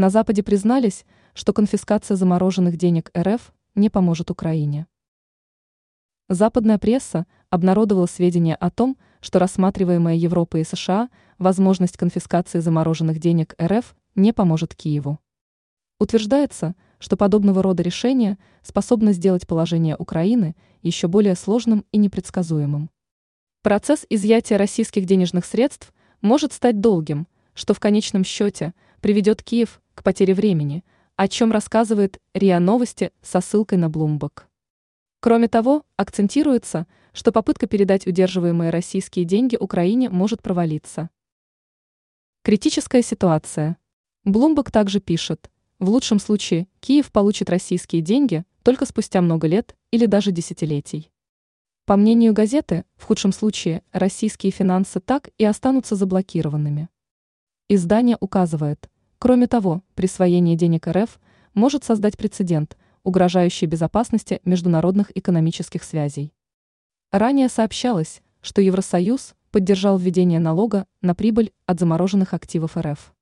На Западе признались, что конфискация замороженных денег РФ не поможет Украине. Западная пресса обнародовала сведения о том, что рассматриваемая Европой и США возможность конфискации замороженных денег РФ не поможет Киеву. Утверждается, что подобного рода решение способно сделать положение Украины еще более сложным и непредсказуемым. Процесс изъятия российских денежных средств может стать долгим, что в конечном счете приведет Киев к потере времени, о чем рассказывает РИА Новости со ссылкой на Bloomberg. Кроме того, акцентируется, что попытка передать удерживаемые российские деньги Украине может провалиться. Критическая ситуация. Bloomberg также пишет, в лучшем случае Киев получит российские деньги только спустя много лет или даже десятилетий. По мнению газеты, в худшем случае российские финансы так и останутся заблокированными. Издание указывает, кроме того, присвоение денег РФ может создать прецедент, угрожающий безопасности международных экономических связей. Ранее сообщалось, что Евросоюз поддержал введение налога на прибыль от замороженных активов РФ.